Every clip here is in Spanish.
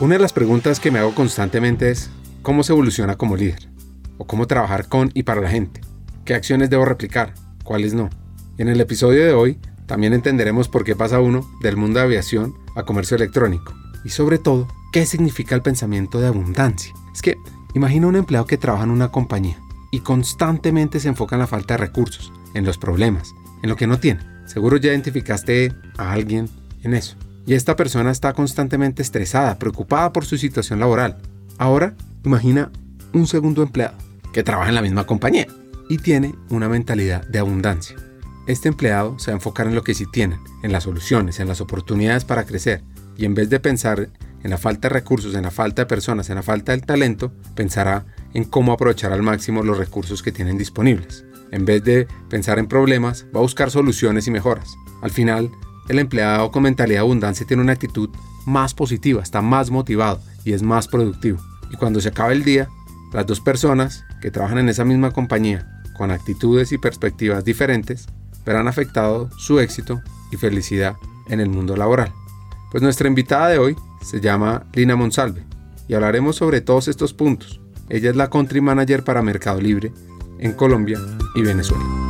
Una de las preguntas que me hago constantemente es, ¿cómo se evoluciona como líder? ¿O cómo trabajar con y para la gente? ¿Qué acciones debo replicar? ¿Cuáles no? En el episodio de hoy también entenderemos por qué pasa uno del mundo de aviación a comercio electrónico. Y sobre todo, qué significa el pensamiento de abundancia. Es que imagina un empleado que trabaja en una compañía y constantemente se enfoca en la falta de recursos, en los problemas, en lo que no tiene. Seguro ya identificaste a alguien en eso y esta persona está constantemente estresada, preocupada por su situación laboral. Ahora, imagina un segundo empleado que trabaja en la misma compañía y tiene una mentalidad de abundancia. Este empleado se va a enfocar en lo que sí tienen, en las soluciones, en las oportunidades para crecer y en vez de pensar en la falta de recursos, en la falta de personas, en la falta del talento, pensará en cómo aprovechar al máximo los recursos que tienen disponibles. En vez de pensar en problemas, va a buscar soluciones y mejoras. Al final, el empleado con mentalidad de abundancia tiene una actitud más positiva, está más motivado y es más productivo. Y cuando se acaba el día, las dos personas que trabajan en esa misma compañía con actitudes y perspectivas diferentes verán afectado su éxito y felicidad en el mundo laboral. Pues nuestra invitada de hoy se llama Lina Monsalve y hablaremos sobre todos estos puntos. Ella es la country manager para Mercado Libre en Colombia y Venezuela.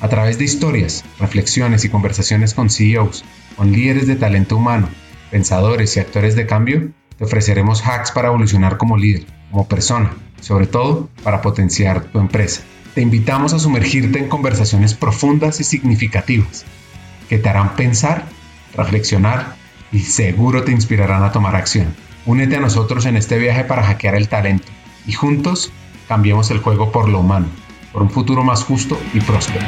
a través de historias, reflexiones y conversaciones con CEOs, con líderes de talento humano, pensadores y actores de cambio, te ofreceremos hacks para evolucionar como líder, como persona, sobre todo para potenciar tu empresa. Te invitamos a sumergirte en conversaciones profundas y significativas que te harán pensar, reflexionar y seguro te inspirarán a tomar acción. Únete a nosotros en este viaje para hackear el talento y juntos cambiemos el juego por lo humano por un futuro más justo y próspero.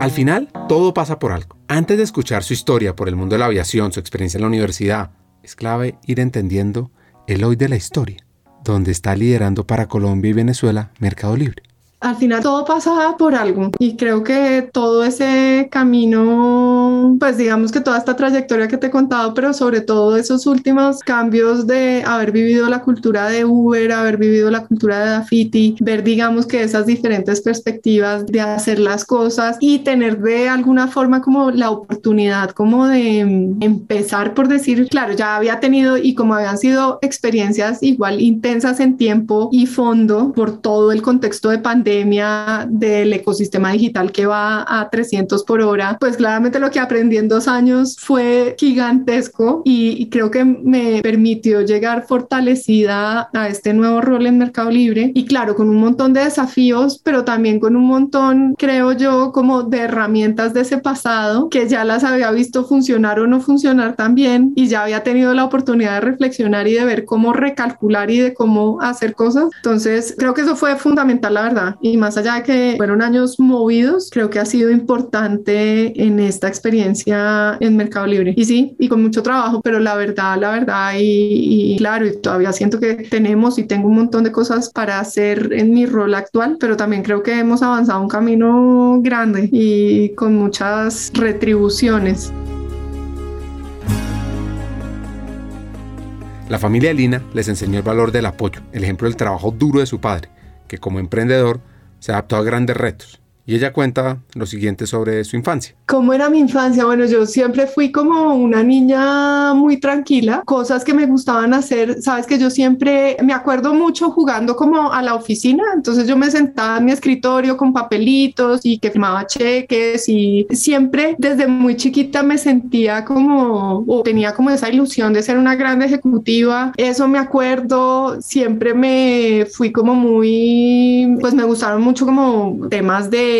Al final, todo pasa por algo. Antes de escuchar su historia por el mundo de la aviación, su experiencia en la universidad, es clave ir entendiendo el hoy de la historia, donde está liderando para Colombia y Venezuela Mercado Libre al final todo pasa por algo y creo que todo ese camino, pues digamos que toda esta trayectoria que te he contado, pero sobre todo esos últimos cambios de haber vivido la cultura de Uber, haber vivido la cultura de Dafiti, ver digamos que esas diferentes perspectivas de hacer las cosas y tener de alguna forma como la oportunidad como de empezar por decir, claro, ya había tenido y como habían sido experiencias igual intensas en tiempo y fondo por todo el contexto de pandemia, del ecosistema digital que va a 300 por hora, pues claramente lo que aprendí en dos años fue gigantesco y, creo que me permitió llegar fortalecida a este nuevo rol en Mercado Libre y claro, con un montón de desafíos, pero también con un montón, creo yo, como de herramientas de ese pasado que ya las había visto funcionar o no funcionar también y ya había tenido la oportunidad de reflexionar y de ver cómo recalcular y de cómo hacer cosas. Entonces, creo que eso fue fundamental, la verdad y más allá de que fueron años movidos, creo que ha sido importante en esta experiencia en Mercado Libre. Y sí, y con mucho trabajo, pero la verdad, la verdad, y, claro, y todavía siento que tenemos y tengo un montón de cosas para hacer en mi rol actual, pero también creo que hemos avanzado un camino grande y con muchas retribuciones. La familia Lina les enseñó el valor del apoyo, el ejemplo del trabajo duro de su padre, que como emprendedor se adaptó a grandes retos. Y ella cuenta lo siguiente sobre su infancia. ¿Cómo era mi infancia? Bueno, yo siempre fui como una niña muy tranquila, cosas que me gustaban hacer, sabes que yo siempre me acuerdo mucho jugando como a la oficina, entonces yo me sentaba en mi escritorio con papelitos y que firmaba cheques y siempre desde muy chiquita me sentía como o tenía como esa ilusión de ser una gran ejecutiva, eso me acuerdo, siempre me fui como muy pues me gustaron mucho como temas de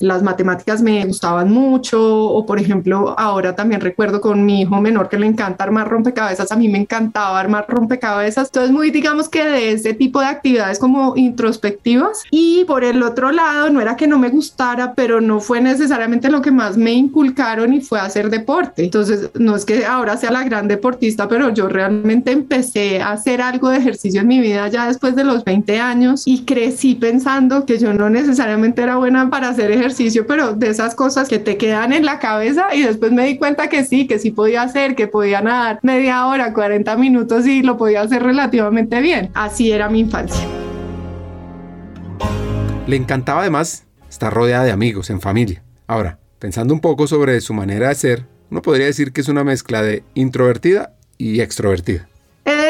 las matemáticas me gustaban mucho o por ejemplo ahora también recuerdo con mi hijo menor que le encanta armar rompecabezas, a mí me encantaba armar rompecabezas, entonces muy digamos que de ese tipo de actividades como introspectivas y por el otro lado no era que no me gustara, pero no fue necesariamente lo que más me inculcaron y fue hacer deporte. Entonces no es que ahora sea la gran deportista, pero yo realmente empecé a hacer algo de ejercicio en mi vida ya después de los 20 años y crecí pensando que yo no necesariamente era buena para hacer ejercicio, pero de esas cosas que te quedan en la cabeza y después me di cuenta que sí, que sí podía hacer, que podía nadar media hora, 40 minutos y lo podía hacer relativamente bien. Así era mi infancia. Le encantaba además estar rodeada de amigos, en familia. Ahora, pensando un poco sobre su manera de ser, uno podría decir que es una mezcla de introvertida y extrovertida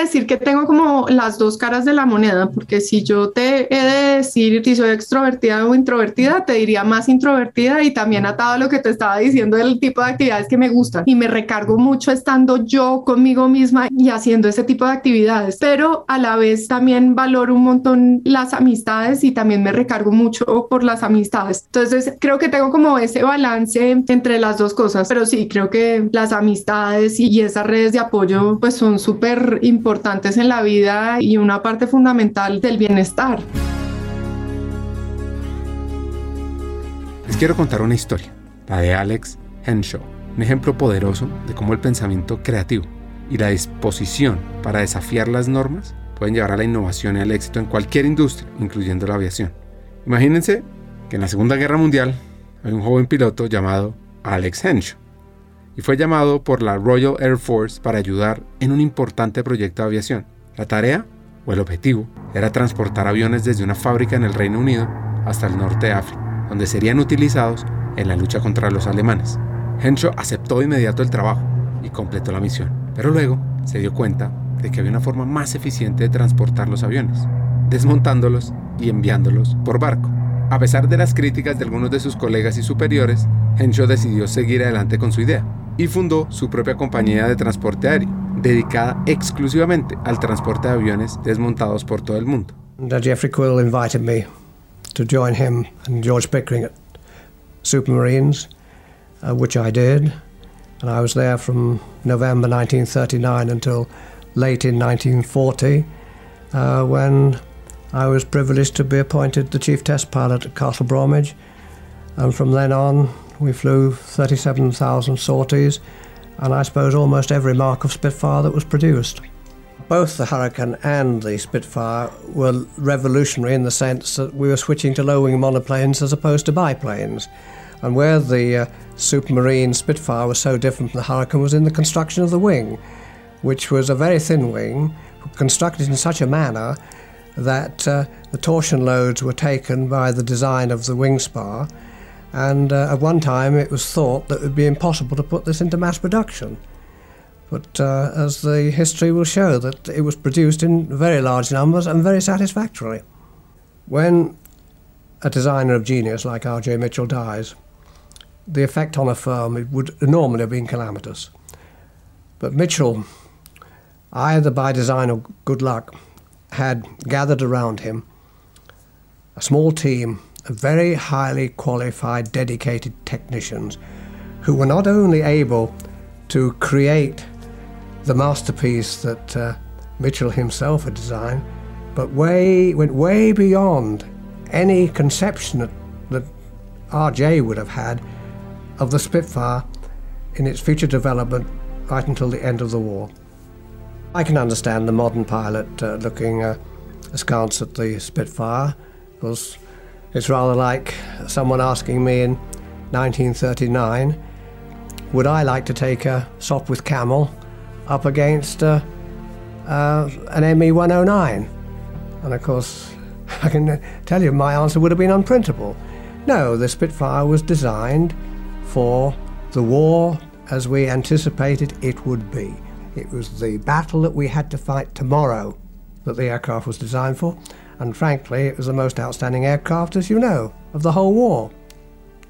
decir que tengo como las dos caras de la moneda, porque si yo te he de decir si soy extrovertida o introvertida, te diría más introvertida y también atado a lo que te estaba diciendo del tipo de actividades que me gustan. Y me recargo mucho estando yo conmigo misma y haciendo ese tipo de actividades, pero a la vez también valoro un montón las amistades y también me recargo mucho por las amistades. Entonces creo que tengo como ese balance entre las dos cosas, pero sí, creo que las amistades y esas redes de apoyo pues son súper importantes en la vida y una parte fundamental del bienestar. Les quiero contar una historia, la de Alex Henshaw, un ejemplo poderoso de cómo el pensamiento creativo y la disposición para desafiar las normas pueden llevar a la innovación y al éxito en cualquier industria, incluyendo la aviación. Imagínense que en la Segunda Guerra Mundial hay un joven piloto llamado Alex Henshaw y fue llamado por la Royal Air Force para ayudar en un importante proyecto de aviación. La tarea, o el objetivo, era transportar aviones desde una fábrica en el Reino Unido hasta el norte de África, donde serían utilizados en la lucha contra los alemanes. Henshaw aceptó de inmediato el trabajo y completó la misión, pero luego se dio cuenta de que había una forma más eficiente de transportar los aviones, desmontándolos y enviándolos por barco. A pesar de las críticas de algunos de sus colegas y superiores, Henshaw decidió seguir adelante con su idea y fundó su propia compañía de transporte aéreo, dedicada exclusivamente al transporte de aviones desmontados por todo el mundo. Jeffrey Quill invited me to join him and George Pickering at Supermarines, uh, which I did. And I was there from November 1939 until late in 1940, uh, when I was privileged to be appointed the chief test pilot at Castle Bromwich. And from then on, we flew 37,000 sorties, and I suppose almost every mark of Spitfire that was produced. Both the Hurricane and the Spitfire were revolutionary in the sense that we were switching to low wing monoplanes as opposed to biplanes. And where the uh, Supermarine Spitfire was so different from the Hurricane was in the construction of the wing, which was a very thin wing, constructed in such a manner that uh, the torsion loads were taken by the design of the wing spar and uh, at one time it was thought that it would be impossible to put this into mass production. But uh, as the history will show, that it was produced in very large numbers and very satisfactorily. When a designer of genius like R.J. Mitchell dies, the effect on a firm would normally have been calamitous. But Mitchell, either by design or good luck, had gathered around him a small team of very highly qualified, dedicated technicians who were not only able to create the masterpiece that uh, Mitchell himself had designed, but way went way beyond any conception that, that RJ would have had of the Spitfire in its future development right until the end of the war. I can understand the modern pilot uh, looking uh, askance at the Spitfire because it's rather like someone asking me in 1939, would I like to take a sop with camel up against uh, uh, an ME 109? And of course, I can tell you my answer would have been unprintable. No, the Spitfire was designed for the war as we anticipated it would be. It was the battle that we had to fight tomorrow that the aircraft was designed for. and frankly, it was the most outstanding aircraft, as you know, of the whole war.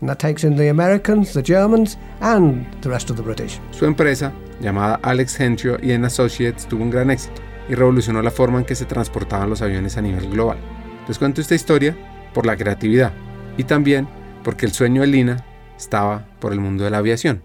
And that takes in the Americans, the Germans, and the rest of the British. Su empresa, llamada Alex Henshaw y Associates, tuvo un gran éxito y revolucionó la forma en que se transportaban los aviones a nivel global. Les cuento esta historia por la creatividad y también porque el sueño de Lina estaba por el mundo de la aviación.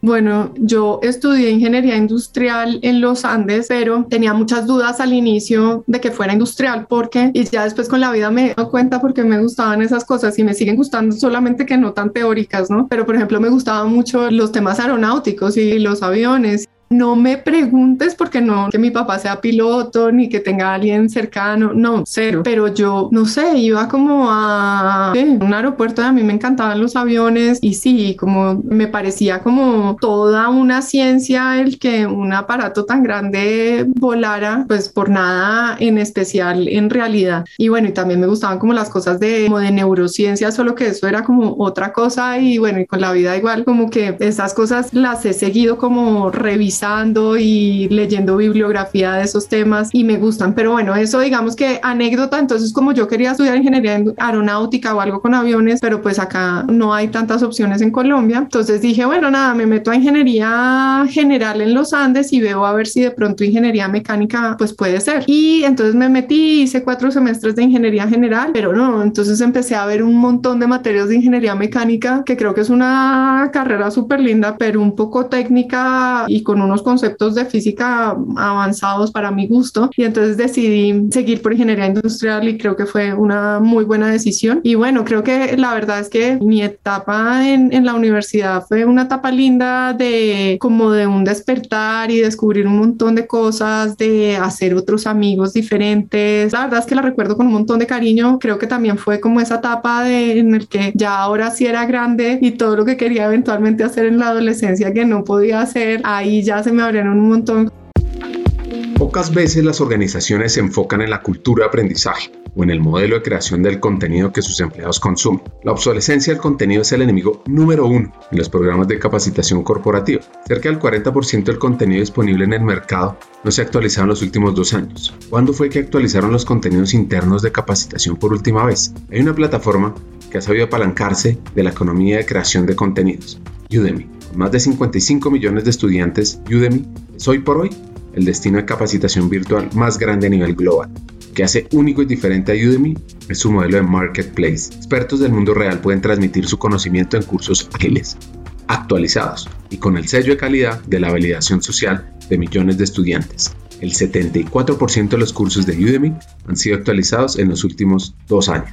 Bueno, yo estudié ingeniería industrial en los Andes, pero tenía muchas dudas al inicio de que fuera industrial, porque, y ya después con la vida me dado cuenta porque me gustaban esas cosas y me siguen gustando, solamente que no tan teóricas, ¿no? Pero por ejemplo, me gustaban mucho los temas aeronáuticos y los aviones no me preguntes porque no que mi papá sea piloto ni que tenga alguien cercano, no, cero. Pero yo, no sé, iba como a un aeropuerto a mí me encantaban los aviones y sí, como me parecía como toda una ciencia el que un aparato tan grande volara, pues por nada en especial en realidad. Y bueno, y también me gustaban como las cosas de, como de neurociencia, solo que eso era como otra cosa y bueno, y con la vida igual, como que esas cosas las he seguido como revisando y leyendo bibliografía de esos temas y me gustan. Pero bueno, eso digamos que anécdota, entonces como yo quería estudiar ingeniería aeronáutica o algo con aviones, pero pues acá no hay tantas opciones en Colombia. Entonces dije, bueno, nada, me meto a ingeniería general en los Andes y veo a ver si de pronto ingeniería mecánica pues puede ser. Y entonces me metí, hice cuatro semestres de ingeniería general, pero no, entonces empecé a ver un montón de materias de ingeniería mecánica, que creo que es una carrera súper linda, pero un poco técnica y con un unos conceptos de física avanzados para mi gusto y entonces decidí seguir por ingeniería industrial y creo que fue una muy buena decisión. Y bueno, creo que la verdad es que mi etapa en, en la universidad fue una etapa linda de como de un despertar y descubrir un montón de cosas, de hacer otros amigos diferentes. La verdad es que la recuerdo con un montón de cariño. Creo que también fue como esa etapa de, en el que ya ahora sí era grande y todo lo que quería eventualmente hacer en la adolescencia que no podía hacer, ahí ya se me abrieron un montón. Pocas veces las organizaciones se enfocan en la cultura de aprendizaje o en el modelo de creación del contenido que sus empleados consumen. La obsolescencia del contenido es el enemigo número uno en los programas de capacitación corporativa. Cerca del 40% del contenido disponible en el mercado no se ha en los últimos dos años. ¿Cuándo fue que actualizaron los contenidos internos de capacitación por última vez? Hay una plataforma que ha sabido apalancarse de la economía de creación de contenidos, Udemy más de 55 millones de estudiantes, Udemy es hoy por hoy el destino de capacitación virtual más grande a nivel global. que hace único y diferente a Udemy es su modelo de marketplace. Expertos del mundo real pueden transmitir su conocimiento en cursos ágiles, actualizados y con el sello de calidad de la validación social de millones de estudiantes. El 74% de los cursos de Udemy han sido actualizados en los últimos dos años.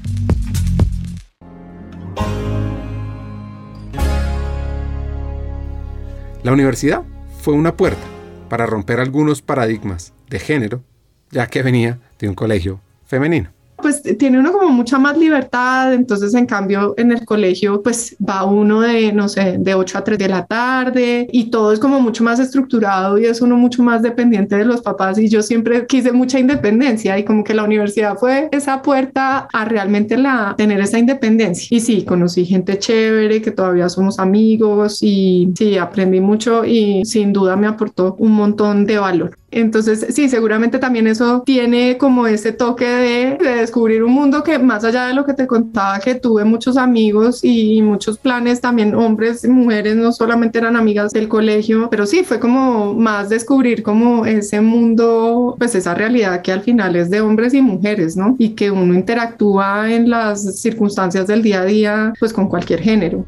La universidad fue una puerta para romper algunos paradigmas de género, ya que venía de un colegio femenino pues tiene uno como mucha más libertad, entonces en cambio en el colegio pues va uno de, no sé, de 8 a 3 de la tarde y todo es como mucho más estructurado y es uno mucho más dependiente de los papás y yo siempre quise mucha independencia y como que la universidad fue esa puerta a realmente la, tener esa independencia. Y sí, conocí gente chévere que todavía somos amigos y sí, aprendí mucho y sin duda me aportó un montón de valor. Entonces, sí, seguramente también eso tiene como ese toque de, descubrir un mundo que más allá de lo que te contaba, que tuve muchos amigos y muchos planes, también hombres y mujeres, no solamente eran amigas del colegio, pero sí, fue como más descubrir como ese mundo, pues esa realidad que al final es de hombres y mujeres, ¿no? Y que uno interactúa en las circunstancias del día a día, pues con cualquier género.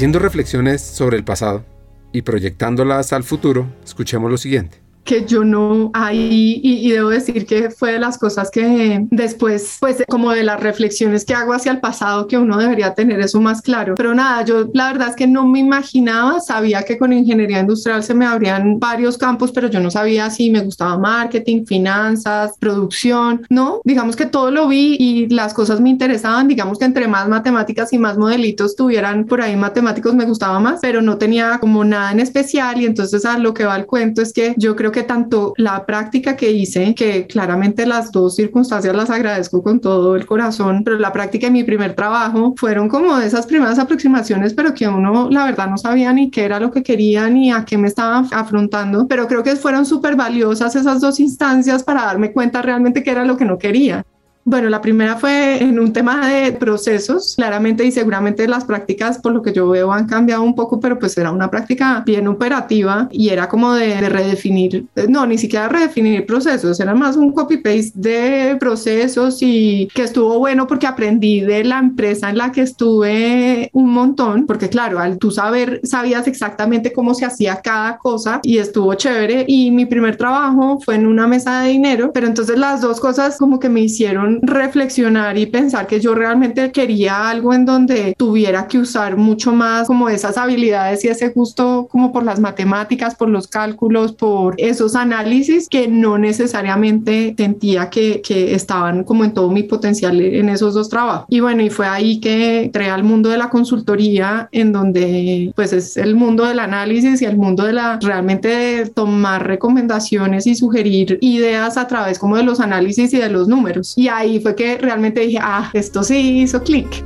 Haciendo reflexiones sobre el pasado y proyectándolas al futuro, escuchemos lo siguiente que yo no ahí y, debo decir que fue de las cosas que después pues como de las reflexiones que hago hacia el pasado que uno debería tener eso más claro. Pero nada yo la verdad es que no me imaginaba sabía que con ingeniería industrial se me abrían varios campos pero yo no sabía si me gustaba marketing finanzas producción no digamos que todo lo vi y las cosas me interesaban. Digamos que entre más matemáticas y más modelitos tuvieran por ahí matemáticos me gustaba más pero no tenía como nada en especial y entonces a lo que va el cuento es que yo creo que tanto la práctica que hice, que claramente las dos circunstancias las agradezco con todo el corazón, pero la práctica de mi primer trabajo fueron como esas primeras aproximaciones, pero que uno la verdad no sabía ni qué era lo que quería ni a qué me estaba afrontando, pero creo que fueron súper valiosas esas dos instancias para darme cuenta realmente qué era lo que no quería. Bueno, la primera fue en un tema de procesos, claramente, y seguramente las prácticas, por lo que yo veo, han cambiado un poco, pero pues era una práctica bien operativa y era como de, redefinir, no, ni siquiera redefinir procesos, era más un copy-paste de procesos y que estuvo bueno porque aprendí de la empresa en la que estuve un montón, porque claro, al tú saber, sabías exactamente cómo se hacía cada cosa y estuvo chévere. Y mi primer trabajo fue en una mesa de dinero, pero entonces las dos cosas como que me hicieron reflexionar y pensar que yo realmente quería algo en donde tuviera que usar mucho más como esas habilidades y ese gusto como por las matemáticas, por los cálculos, por esos análisis que no necesariamente sentía que, que estaban como en todo mi potencial en esos dos trabajos. Y bueno, y fue ahí que entré al mundo de la consultoría en donde pues es el mundo del análisis y el mundo de la realmente de tomar recomendaciones y sugerir ideas a través como de los análisis y de los números. Y ahí fue que realmente dije, ah, esto sí hizo clic.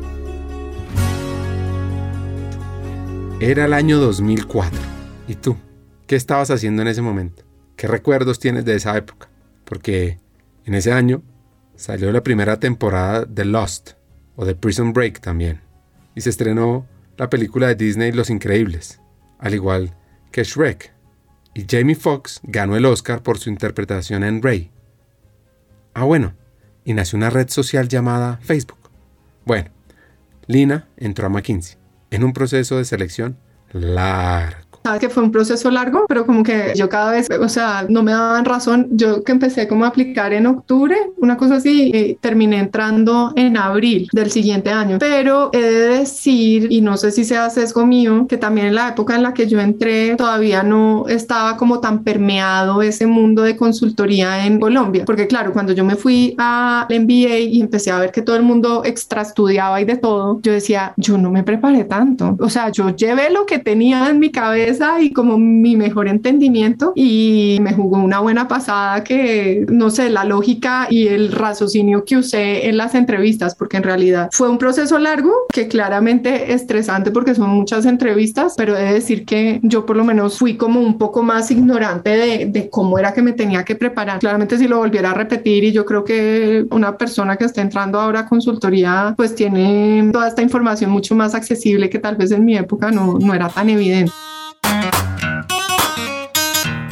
Era el año 2004. ¿Y tú? ¿Qué estabas haciendo en ese momento? ¿Qué recuerdos tienes de esa época? Porque en ese año salió la primera temporada de Lost o de Prison Break también. Y se estrenó la película de Disney Los Increíbles, al igual que Shrek. Y Jamie Foxx ganó el Oscar por su interpretación en Ray. Ah, bueno, y nació una red social llamada Facebook. Bueno, Lina entró a McKinsey en un proceso de selección largo sabes que fue un proceso largo, pero como que yo cada vez, o sea, no me daban razón. Yo que empecé como a aplicar en octubre, una cosa así, y terminé entrando en abril del siguiente año. Pero he de decir, y no sé si sea sesgo mío, que también en la época en la que yo entré todavía no estaba como tan permeado ese mundo de consultoría en Colombia. Porque claro, cuando yo me fui al MBA y empecé a ver que todo el mundo extra estudiaba y de todo, yo decía, yo no me preparé tanto. O sea, yo llevé lo que tenía en mi cabeza y como mi mejor entendimiento y me jugó una buena pasada que, no sé, la lógica y el raciocinio que usé en las entrevistas, porque en realidad fue un proceso largo que claramente estresante porque son muchas entrevistas, pero he de decir que yo por lo menos fui como un poco más ignorante de, de cómo era que me tenía que preparar. Claramente si lo volviera a repetir y yo creo que una persona que está entrando ahora a consultoría pues tiene toda esta información mucho más accesible que tal vez en mi época no, no era tan evidente. Thank you.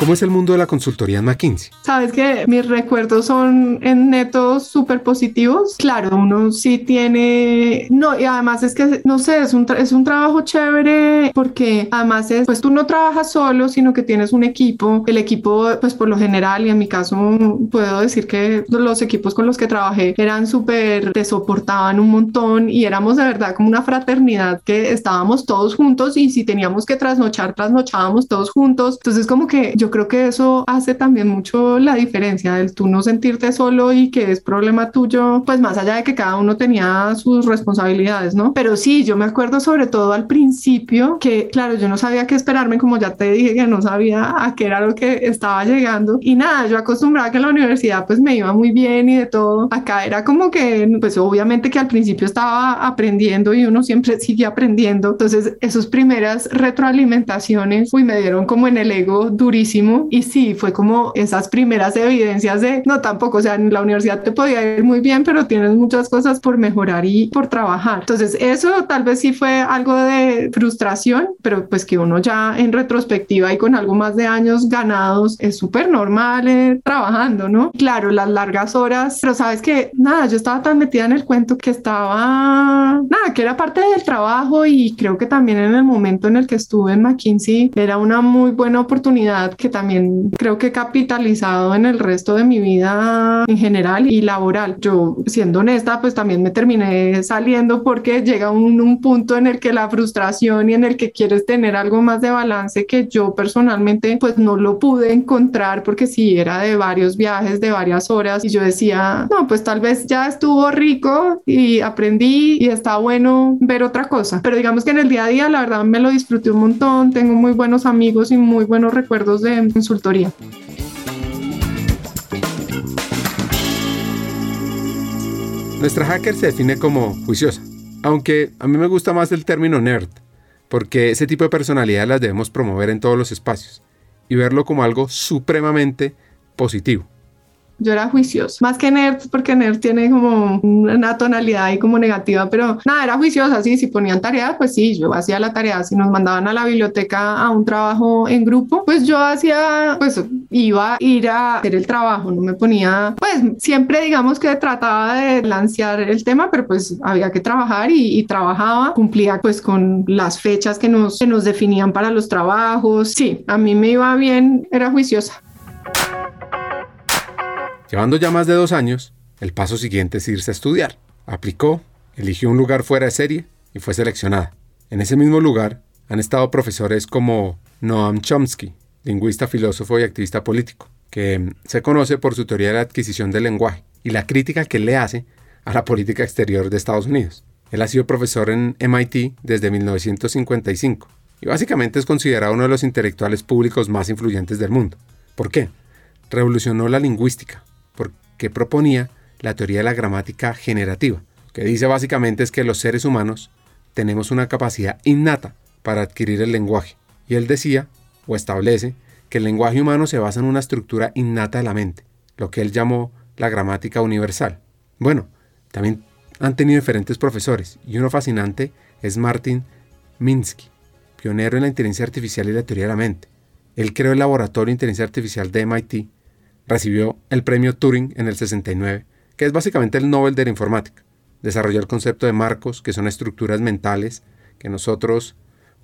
¿Cómo es el mundo de la consultoría en McKinsey? Sabes que mis recuerdos son en netos súper positivos. Claro, uno sí tiene, no, y además es que, no sé, es un, es un trabajo chévere porque además es, pues tú no trabajas solo, sino que tienes un equipo. El equipo, pues por lo general, y en mi caso puedo decir que los equipos con los que trabajé eran súper, te soportaban un montón y éramos de verdad como una fraternidad que estábamos todos juntos y si teníamos que trasnochar, trasnochábamos todos juntos. Entonces como que yo creo que eso hace también mucho la diferencia del tú no sentirte solo y que es problema tuyo, pues más allá de que cada uno tenía sus responsabilidades, ¿no? Pero sí, yo me acuerdo sobre todo al principio que, claro, yo no sabía qué esperarme, como ya te dije que no sabía a qué era lo que estaba llegando. Y nada, yo acostumbraba que en la universidad pues me iba muy bien y de todo. Acá era como que, pues obviamente que al principio estaba aprendiendo y uno siempre sigue aprendiendo. Entonces, esas primeras retroalimentaciones, uy, me dieron como en el ego durísimo y sí, fue como esas primeras evidencias de, no tampoco, o sea, en la universidad te podía ir muy bien, pero tienes muchas cosas por mejorar y por trabajar. Entonces, eso tal vez sí fue algo de frustración, pero pues que uno ya en retrospectiva y con algo más de años ganados es súper normal eh, trabajando, ¿no? Claro, las largas horas, pero sabes que nada, yo estaba tan metida en el cuento que estaba, nada, que era parte del trabajo y creo que también en el momento en el que estuve en McKinsey era una muy buena oportunidad que también creo que he capitalizado en el resto de mi vida en general y laboral. Yo, siendo honesta, pues también me terminé saliendo porque llega un, un punto en el que la frustración y en el que quieres tener algo más de balance que yo personalmente pues no lo pude encontrar porque sí era de varios viajes, de varias horas y yo decía, no, pues tal vez ya estuvo rico y aprendí y está bueno ver otra cosa. Pero digamos que en el día a día la verdad me lo disfruté un montón, tengo muy buenos amigos y muy buenos recuerdos de consultoría. Nuestra hacker se define como juiciosa, aunque a mí me gusta más el término nerd, porque ese tipo de personalidad las debemos promover en todos los espacios y verlo como algo supremamente positivo. Yo era juiciosa, más que nerd, porque nerd tiene como una tonalidad ahí como negativa, pero nada, era juiciosa, sí, si ponían tarea, pues sí, yo hacía la tarea, si nos mandaban a la biblioteca a un trabajo en grupo, pues yo hacía, pues iba a ir a hacer el trabajo, no me ponía, pues siempre digamos que trataba de lancear el tema, pero pues había que trabajar y, y trabajaba, cumplía pues con las fechas que nos, que nos definían para los trabajos, sí, a mí me iba bien, era juiciosa. Llevando ya más de dos años, el paso siguiente es irse a estudiar. Aplicó, eligió un lugar fuera de serie y fue seleccionada. En ese mismo lugar han estado profesores como Noam Chomsky, lingüista, filósofo y activista político, que se conoce por su teoría de la adquisición del lenguaje y la crítica que le hace a la política exterior de Estados Unidos. Él ha sido profesor en MIT desde 1955 y básicamente es considerado uno de los intelectuales públicos más influyentes del mundo. ¿Por qué? Revolucionó la lingüística, porque proponía la teoría de la gramática generativa, que dice básicamente es que los seres humanos tenemos una capacidad innata para adquirir el lenguaje. Y él decía, o establece, que el lenguaje humano se basa en una estructura innata de la mente, lo que él llamó la gramática universal. Bueno, también han tenido diferentes profesores, y uno fascinante es Martin Minsky, pionero en la inteligencia artificial y la teoría de la mente. Él creó el laboratorio de inteligencia artificial de MIT, recibió el premio Turing en el 69, que es básicamente el Nobel de la informática. Desarrolló el concepto de marcos, que son estructuras mentales que nosotros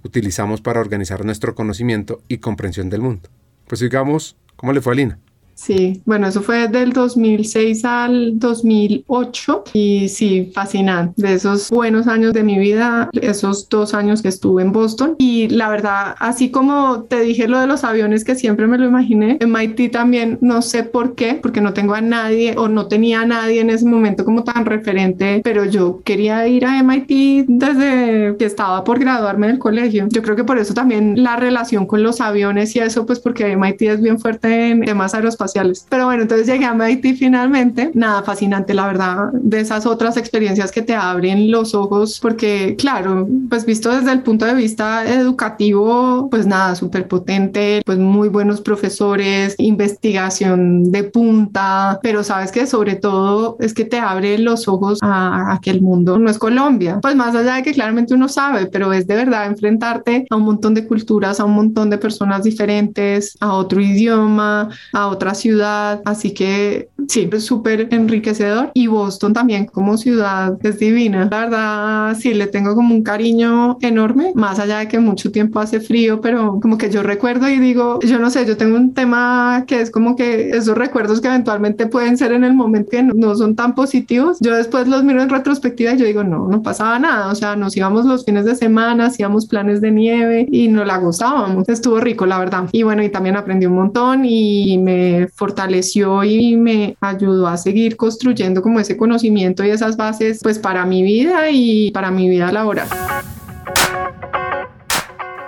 utilizamos para organizar nuestro conocimiento y comprensión del mundo. Pues digamos, ¿cómo le fue a Lina? Sí, bueno, eso fue del 2006 al 2008 y sí, fascinante. De esos buenos años de mi vida, esos dos años que estuve en Boston. Y la verdad, así como te dije lo de los aviones que siempre me lo imaginé, en MIT también no sé por qué, porque no tengo a nadie o no tenía a nadie en ese momento como tan referente, pero yo quería ir a MIT desde que estaba por graduarme del colegio. Yo creo que por eso también la relación con los aviones y eso, pues porque MIT es bien fuerte en temas aeroespaciales pero bueno, entonces llegué a MIT finalmente. Nada, fascinante, la verdad, de esas otras experiencias que te abren los ojos, porque claro, pues visto desde el punto de vista educativo, pues nada, súper potente, pues muy buenos profesores, investigación de punta, pero sabes que sobre todo es que te abre los ojos a, a que el mundo no es Colombia. Pues más allá de que claramente uno sabe, pero es de verdad enfrentarte a un montón de culturas, a un montón de personas diferentes, a otro idioma, a otras ciudad, así que sí, es súper enriquecedor y Boston también como ciudad es divina. La verdad, sí, le tengo como un cariño enorme, más allá de que mucho tiempo hace frío, pero como que yo recuerdo y digo, yo no sé, yo tengo un tema que es como que esos recuerdos que eventualmente pueden ser en el momento que no, son tan positivos, yo después los miro en retrospectiva y yo digo, no, no pasaba nada, o sea, nos íbamos los fines de semana, hacíamos planes de nieve y nos la gozábamos, estuvo rico, la verdad. Y bueno, y también aprendí un montón y me fortaleció y me ayudó a seguir construyendo como ese conocimiento y esas bases pues para mi vida y para mi vida laboral.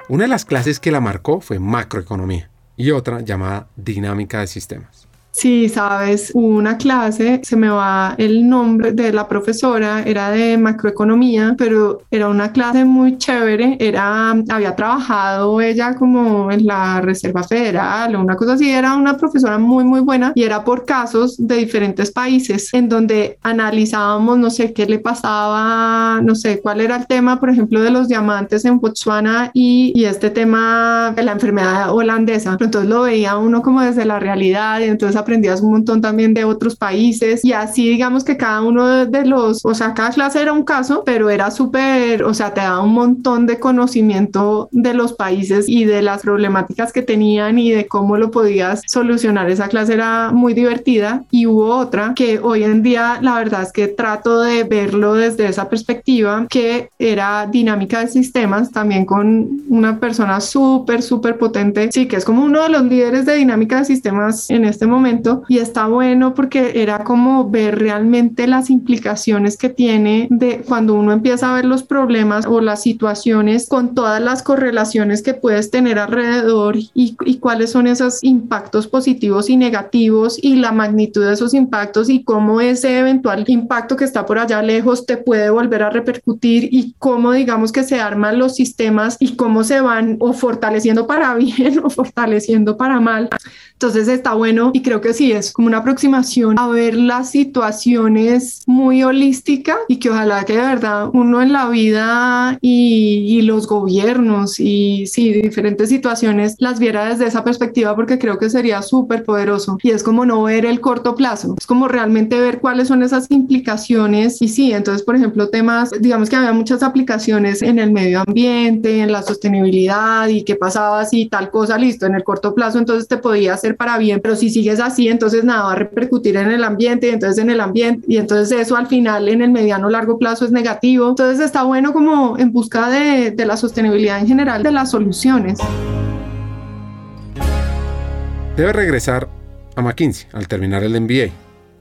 Una de las clases que la marcó fue macroeconomía y otra llamada dinámica de sistemas. Sí, sabes, una clase, se me va el nombre de la profesora, era de macroeconomía, pero era una clase muy chévere, era, había trabajado ella como en la Reserva Federal o una cosa así, era una profesora muy, muy buena y era por casos de diferentes países en donde analizábamos, no sé, qué le pasaba, no sé, cuál era el tema, por ejemplo, de los diamantes en Botswana y, y este tema de la enfermedad holandesa. Entonces lo veía uno como desde la realidad y entonces aprendías un montón también de otros países y así digamos que cada uno de los, o sea, cada clase era un caso, pero era súper, o sea, te daba un montón de conocimiento de los países y de las problemáticas que tenían y de cómo lo podías solucionar. Esa clase era muy divertida y hubo otra que hoy en día la verdad es que trato de verlo desde esa perspectiva que era dinámica de sistemas también con una persona súper, súper potente, sí, que es como uno de los líderes de dinámica de sistemas en este momento y está bueno porque era como ver realmente las implicaciones que tiene de cuando uno empieza a ver los problemas o las situaciones con todas las correlaciones que puedes tener alrededor y, y cuáles son esos impactos positivos y negativos y la magnitud de esos impactos y cómo ese eventual impacto que está por allá lejos te puede volver a repercutir y cómo digamos que se arman los sistemas y cómo se van o fortaleciendo para bien o fortaleciendo para mal. Entonces está bueno y creo creo que sí es como una aproximación a ver las situaciones muy holística y que ojalá que de verdad uno en la vida y, y los gobiernos y sí, diferentes situaciones las viera desde esa perspectiva porque creo que sería súper poderoso y es como no ver el corto plazo, es como realmente ver cuáles son esas implicaciones y sí, entonces por ejemplo temas, digamos que había muchas aplicaciones en el medio ambiente, en la sostenibilidad y qué pasaba si tal cosa, listo, en el corto plazo entonces te podía hacer para bien, pero si sigues así entonces nada va a repercutir en el ambiente y entonces en el ambiente y entonces eso al final en el mediano largo plazo es negativo, entonces está bueno como en busca de, de la sostenibilidad en general de las soluciones. Debe regresar a McKinsey al terminar el MBA.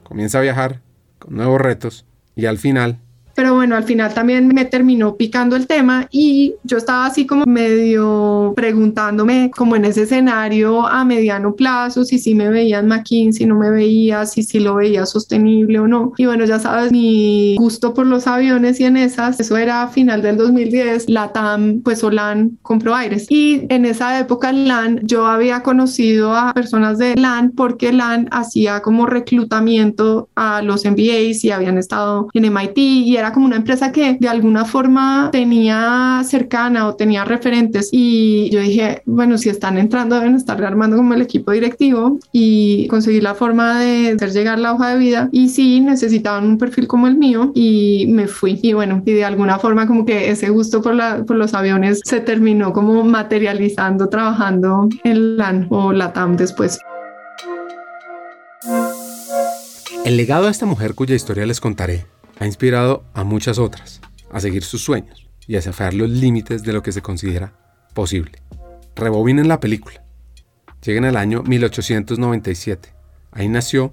Comienza a viajar con nuevos retos y al final pero bueno, al final también me terminó picando el tema y yo estaba así como medio preguntándome como en ese escenario a mediano plazo, si sí me veía en McKinsey, si no me veía, si sí lo veía sostenible o no. Y bueno, ya sabes, mi gusto por los aviones y en esas, eso era final del 2010, la TAM, pues Olan compró Aires. Y en esa época LAN, yo había conocido a personas de LAN porque LAN hacía como reclutamiento a los MBAs y habían estado en MIT y era como una empresa que de alguna forma tenía cercana o tenía referentes y yo dije, bueno, si están entrando deben estar rearmando como el equipo directivo y conseguir la forma de hacer llegar la hoja de vida y sí necesitaban un perfil como el mío y me fui y bueno, y de alguna forma como que ese gusto por, la, por los aviones se terminó como materializando trabajando en LAN o LATAM después. El legado de esta mujer cuya historia les contaré ha inspirado a muchas otras a seguir sus sueños y a desafiar los límites de lo que se considera posible. Rebobinen la película. Lleguen al año 1897. Ahí nació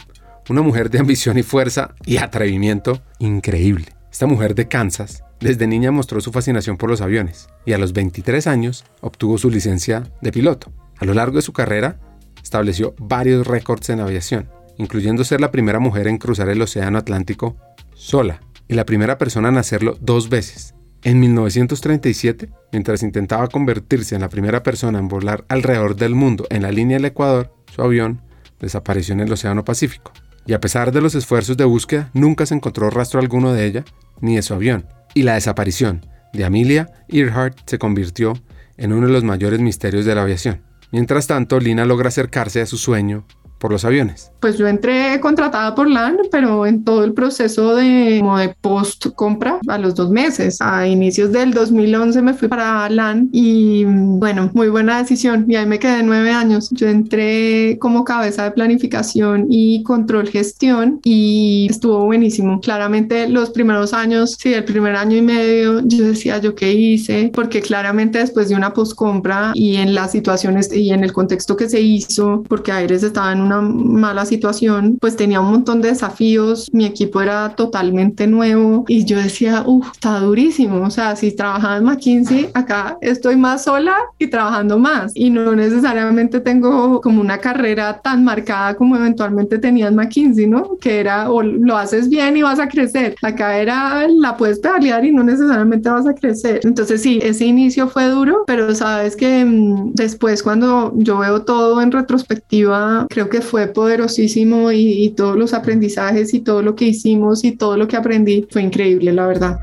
una mujer de ambición y fuerza y atrevimiento increíble. Esta mujer de Kansas desde niña mostró su fascinación por los aviones y a los 23 años obtuvo su licencia de piloto. A lo largo de su carrera estableció varios récords en aviación, incluyendo ser la primera mujer en cruzar el Océano Atlántico sola, y la primera persona en hacerlo dos veces. En 1937, mientras intentaba convertirse en la primera persona en volar alrededor del mundo en la línea del Ecuador, su avión desapareció en el Océano Pacífico. Y a pesar de los esfuerzos de búsqueda, nunca se encontró rastro alguno de ella ni de su avión. Y la desaparición de Amelia Earhart se convirtió en uno de los mayores misterios de la aviación. Mientras tanto, Lina logra acercarse a su sueño por los aviones? Pues yo entré contratada por LAN, pero en todo el proceso de, como de post compra a los dos meses. A inicios del 2011 me fui para LAN y bueno, muy buena decisión. Y ahí me quedé nueve años. Yo entré como cabeza de planificación y control gestión y estuvo buenísimo. Claramente los primeros años, sí, el primer año y medio, yo decía yo qué hice, porque claramente después de una post compra y en las situaciones y en el contexto que se hizo, porque Aires estaba en una mala situación, pues tenía un montón de desafíos, mi equipo era totalmente nuevo y yo decía, uff, está durísimo, o sea, si trabajaba en McKinsey, acá estoy más sola y trabajando más y no necesariamente tengo como una carrera tan marcada como eventualmente tenía en McKinsey, ¿no? Que era o lo haces bien y vas a crecer, acá era la puedes pedalear y no necesariamente vas a crecer. Entonces sí, ese inicio fue duro, pero sabes que mmm, después cuando yo veo todo en retrospectiva, creo que fue poderosísimo y, todos los aprendizajes y todo lo que hicimos y todo lo que aprendí fue increíble, la verdad.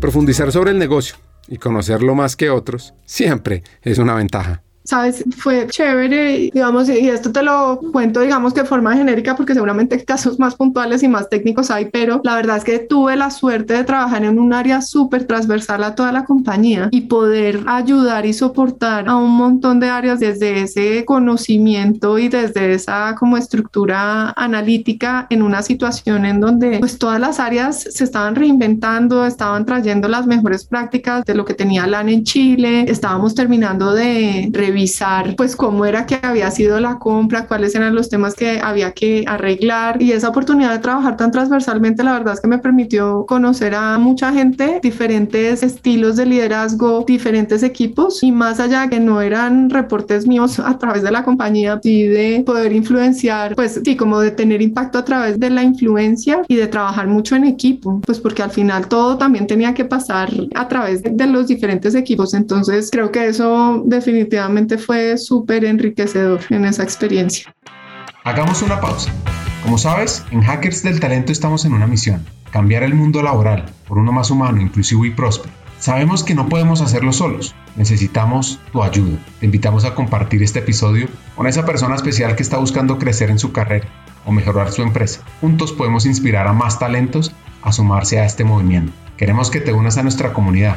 Profundizar sobre el negocio y conocerlo más que otros siempre es una ventaja sabes, fue chévere, digamos, y esto te lo cuento, digamos, que de forma genérica, porque seguramente casos más puntuales y más técnicos hay, pero la verdad es que tuve la suerte de trabajar en un área súper transversal a toda la compañía y poder ayudar y soportar a un montón de áreas desde ese conocimiento y desde esa como estructura analítica en una situación en donde pues todas las áreas se estaban reinventando, estaban trayendo las mejores prácticas de lo que tenía LAN en Chile, estábamos terminando de revisar pues cómo era que había sido la compra, cuáles eran los temas que había que arreglar. Y esa oportunidad de trabajar tan transversalmente la verdad es que me permitió conocer a mucha gente, diferentes estilos de liderazgo, diferentes equipos. Y más allá que no eran reportes míos a través de la compañía y de poder influenciar, pues sí, como de tener impacto a través de la influencia y de trabajar mucho en equipo, pues porque al final todo también tenía que pasar a través de los diferentes equipos, entonces creo que eso definitivamente fue súper enriquecedor en esa experiencia. Hagamos una pausa. Como sabes, en Hackers del Talento estamos en una misión, cambiar el mundo laboral por uno más humano, inclusivo y próspero. Sabemos que no podemos hacerlo solos, necesitamos tu ayuda. Te invitamos a compartir este episodio con esa persona especial que está buscando crecer en su carrera o mejorar su empresa. Juntos podemos inspirar a más talentos a sumarse a este movimiento. Queremos que te unas a nuestra comunidad,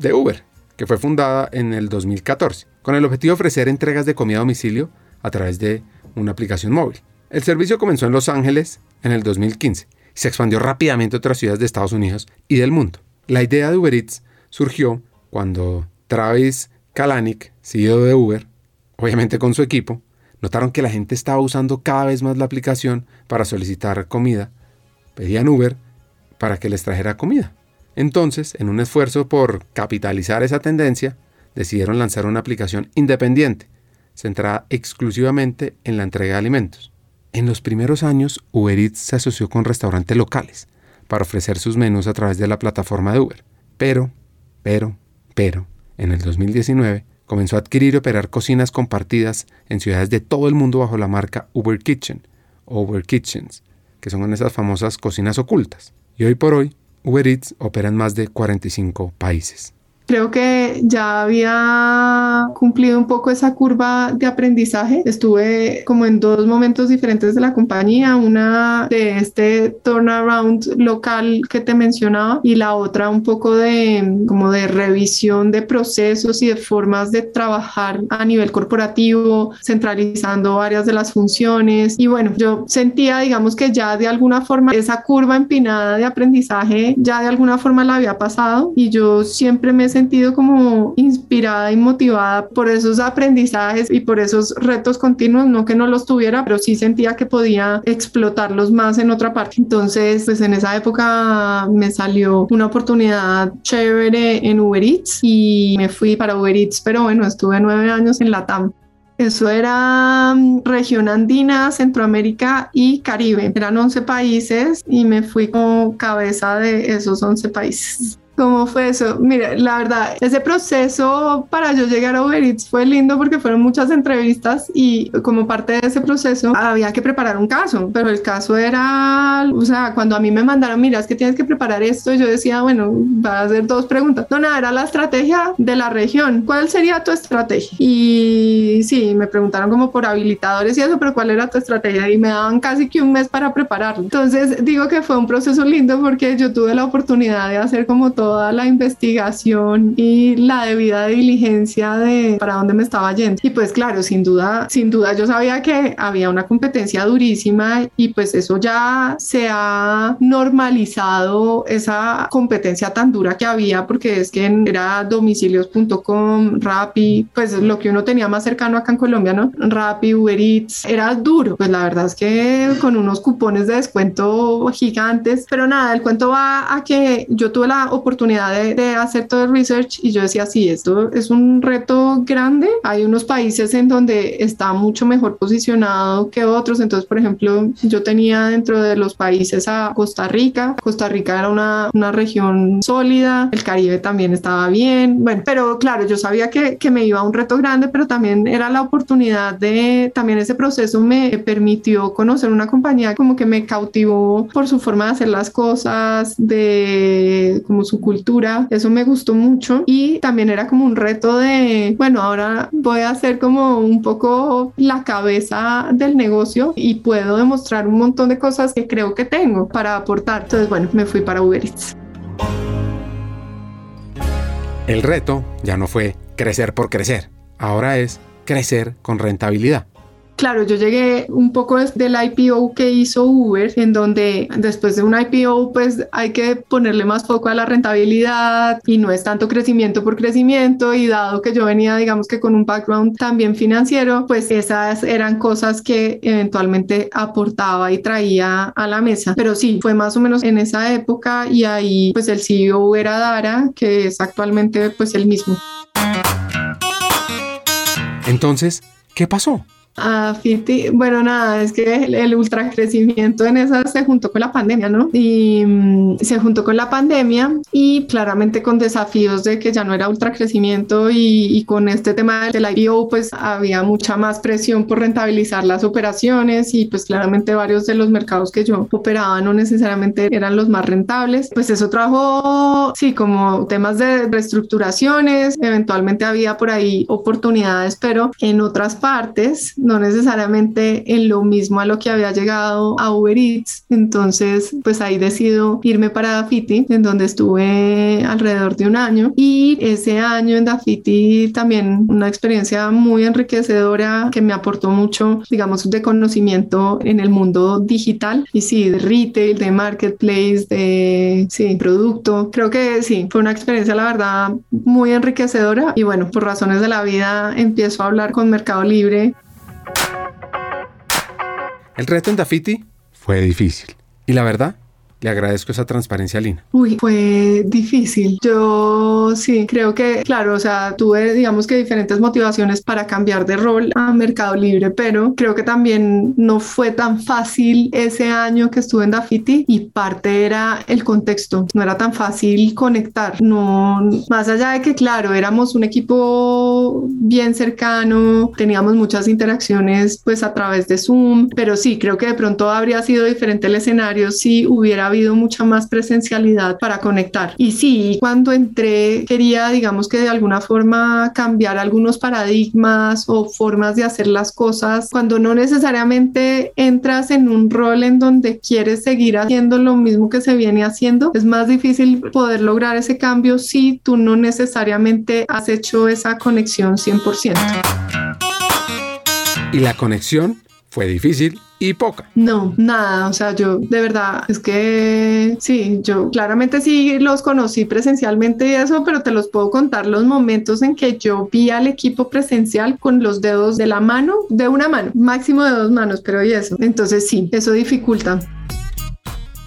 de Uber, que fue fundada en el 2014, con el objetivo de ofrecer entregas de comida a domicilio a través de una aplicación móvil. El servicio comenzó en Los Ángeles en el 2015 y se expandió rápidamente a otras ciudades de Estados Unidos y del mundo. La idea de Uber Eats surgió cuando Travis Kalanick, CEO de Uber, obviamente con su equipo, notaron que la gente estaba usando cada vez más la aplicación para solicitar comida. Pedían Uber para que les trajera comida. Entonces, en un esfuerzo por capitalizar esa tendencia, decidieron lanzar una aplicación independiente centrada exclusivamente en la entrega de alimentos. En los primeros años, Uber Eats se asoció con restaurantes locales para ofrecer sus menús a través de la plataforma de Uber. Pero, pero, pero, en el 2019 comenzó a adquirir y operar cocinas compartidas en ciudades de todo el mundo bajo la marca Uber Kitchen Uber Kitchens, que son esas famosas cocinas ocultas. Y hoy por hoy, Uber Eats opera en más de 45 países creo que ya había cumplido un poco esa curva de aprendizaje. Estuve como en dos momentos diferentes de la compañía, una de este turnaround local que te mencionaba y la otra un poco de como de revisión de procesos y de formas de trabajar a nivel corporativo, centralizando varias de las funciones. Y bueno, yo sentía, digamos que ya de alguna forma esa curva empinada de aprendizaje ya de alguna forma la había pasado y yo siempre me sentido como inspirada y motivada por esos aprendizajes y por esos retos continuos, no que no los tuviera, pero sí sentía que podía explotarlos más en otra parte. Entonces, pues en esa época me salió una oportunidad chévere en Uber Eats y me fui para Uber Eats, pero bueno, estuve nueve años en la TAM. Eso era mm, región andina, Centroamérica y Caribe. Eran 11 países y me fui como cabeza de esos 11 países. ¿Cómo fue eso? Mira, la verdad, ese proceso para yo llegar a Uber Eats fue lindo porque fueron muchas entrevistas y como parte de ese proceso había que preparar un caso, pero el caso era, o sea, cuando a mí me mandaron, mira, es que tienes que preparar esto, yo decía, bueno, va a hacer dos preguntas. No, nada, era la estrategia de la región. ¿Cuál sería tu estrategia? Y sí, me preguntaron como por habilitadores y eso, pero ¿cuál era tu estrategia? Y me daban casi que un mes para prepararlo. Entonces, digo que fue un proceso lindo porque yo tuve la oportunidad de hacer como todo toda la investigación y la debida diligencia de para dónde me estaba yendo. Y pues claro, sin duda, sin duda yo sabía que había una competencia durísima y pues eso ya se ha normalizado esa competencia tan dura que había porque es que era domicilios.com, Rappi, pues lo que uno tenía más cercano acá en Colombia, ¿no? Rappi, Uber Eats, era duro. Pues la verdad es que con unos cupones de descuento gigantes, pero nada, el cuento va a que yo tuve la oportunidad de, hacer todo el research y yo decía, sí, esto es un reto grande. Hay unos países en donde está mucho mejor posicionado que otros. Entonces, por ejemplo, yo tenía dentro de los países a Costa Rica. Costa Rica era una, una región sólida. El Caribe también estaba bien. Bueno, pero claro, yo sabía que, que me iba a un reto grande, pero también era la oportunidad de, también ese proceso me permitió conocer una compañía como que me cautivó por su forma de hacer las cosas, de como su cultura, eso me gustó mucho y también era como un reto de, bueno, ahora voy a ser como un poco la cabeza del negocio y puedo demostrar un montón de cosas que creo que tengo para aportar. Entonces, bueno, me fui para Uber Eats. El reto ya no fue crecer por crecer, ahora es crecer con rentabilidad. Claro, yo llegué un poco del IPO que hizo Uber, en donde después de un IPO, pues hay que ponerle más foco a la rentabilidad y no es tanto crecimiento por crecimiento. Y dado que yo venía, digamos que con un background también financiero, pues esas eran cosas que eventualmente aportaba y traía a la mesa. Pero sí, fue más o menos en esa época y ahí pues el CEO era Dara, que es actualmente pues el mismo. Entonces, ¿qué pasó? A Fiti, bueno, nada, es que el, ultra crecimiento en esa se juntó con la pandemia, ¿no? Y mm, se juntó con la pandemia y claramente con desafíos de que ya no era ultra crecimiento y, con este tema del IPO, pues había mucha más presión por rentabilizar las operaciones y pues claramente varios de los mercados que yo operaba no necesariamente eran los más rentables. Pues eso trajo, sí, como temas de reestructuraciones, eventualmente había por ahí oportunidades, pero en otras partes, no necesariamente en lo mismo a lo que había llegado a Uber Eats. Entonces, pues ahí decido irme para Dafiti, en donde estuve alrededor de un año. Y ese año en Dafiti también una experiencia muy enriquecedora que me aportó mucho, digamos, de conocimiento en el mundo digital y sí, de retail, de marketplace, de sí, producto. Creo que sí, fue una experiencia, la verdad, muy enriquecedora. Y bueno, por razones de la vida empiezo a hablar con Mercado Libre el reto en Dafiti fue difícil. Y la verdad, le agradezco esa transparencia, Lina. Uy, fue difícil. Yo sí, creo que, claro, o sea, tuve, digamos que diferentes motivaciones para cambiar de rol a Mercado Libre, pero creo que también no fue tan fácil ese año que estuve en Dafiti y parte era el contexto. No era tan fácil conectar. No, más allá de que, claro, éramos un equipo bien cercano, teníamos muchas interacciones pues a través de Zoom, pero sí, creo que de pronto habría sido diferente el escenario si hubiera habido mucha más presencialidad para conectar. Y sí, cuando entré quería, digamos que de alguna forma cambiar algunos paradigmas o formas de hacer las cosas, cuando no necesariamente entras en un rol en donde quieres seguir haciendo lo mismo que se viene haciendo, es más difícil poder lograr ese cambio si tú no necesariamente has hecho esa conexión 100%. Y la conexión fue difícil y poca. No, nada, o sea, yo de verdad es que sí, yo claramente sí los conocí presencialmente y eso, pero te los puedo contar los momentos en que yo vi al equipo presencial con los dedos de la mano, de una mano, máximo de dos manos, pero y eso. Entonces sí, eso dificulta.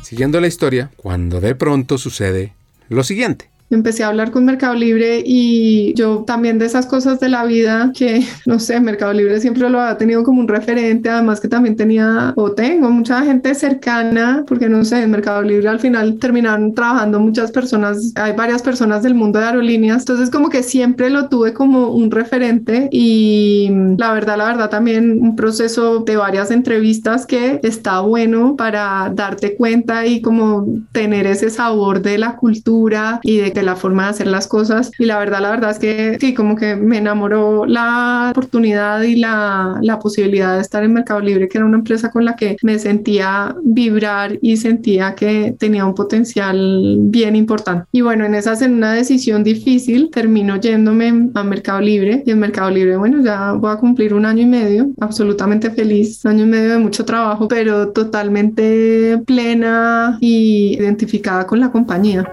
Siguiendo la historia, cuando de pronto sucede lo siguiente empecé a hablar con Mercado Libre y yo también de esas cosas de la vida que, no sé, Mercado Libre siempre lo ha tenido como un referente, además que también tenía o tengo mucha gente cercana, porque no sé, en Mercado Libre al final terminaron trabajando muchas personas, hay varias personas del mundo de aerolíneas, entonces como que siempre lo tuve como un referente y la verdad, la verdad también un proceso de varias entrevistas que está bueno para darte cuenta y como tener ese sabor de la cultura y de que la forma de hacer las cosas. Y la verdad, la verdad es que sí, como que me enamoró la oportunidad y la, la posibilidad de estar en Mercado Libre, que era una empresa con la que me sentía vibrar y sentía que tenía un potencial bien importante. Y bueno, en esas, en una decisión difícil, termino yéndome a Mercado Libre y en Mercado Libre, bueno, ya voy a cumplir un año y medio, absolutamente feliz, año y medio de mucho trabajo, pero totalmente plena y identificada con la compañía.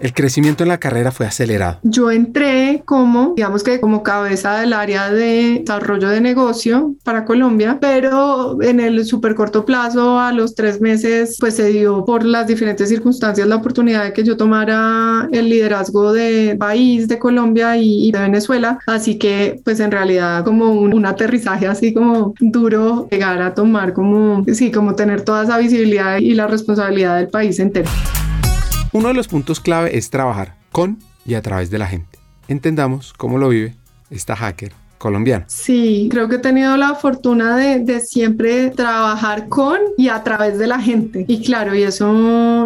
El crecimiento en la carrera fue acelerado. Yo entré como, digamos que como cabeza del área de desarrollo de negocio para Colombia, pero en el súper corto plazo, a los tres meses, pues se dio por las diferentes circunstancias la oportunidad de que yo tomara el liderazgo de país, de Colombia y, de Venezuela. Así que, pues en realidad como un, un aterrizaje así como duro, llegar a tomar como, sí, como tener toda esa visibilidad y la responsabilidad del país entero. Uno de los puntos clave es trabajar con y a través de la gente. Entendamos cómo lo vive esta hacker colombiano. Sí, creo que he tenido la fortuna de, de, siempre trabajar con y a través de la gente. Y claro, y eso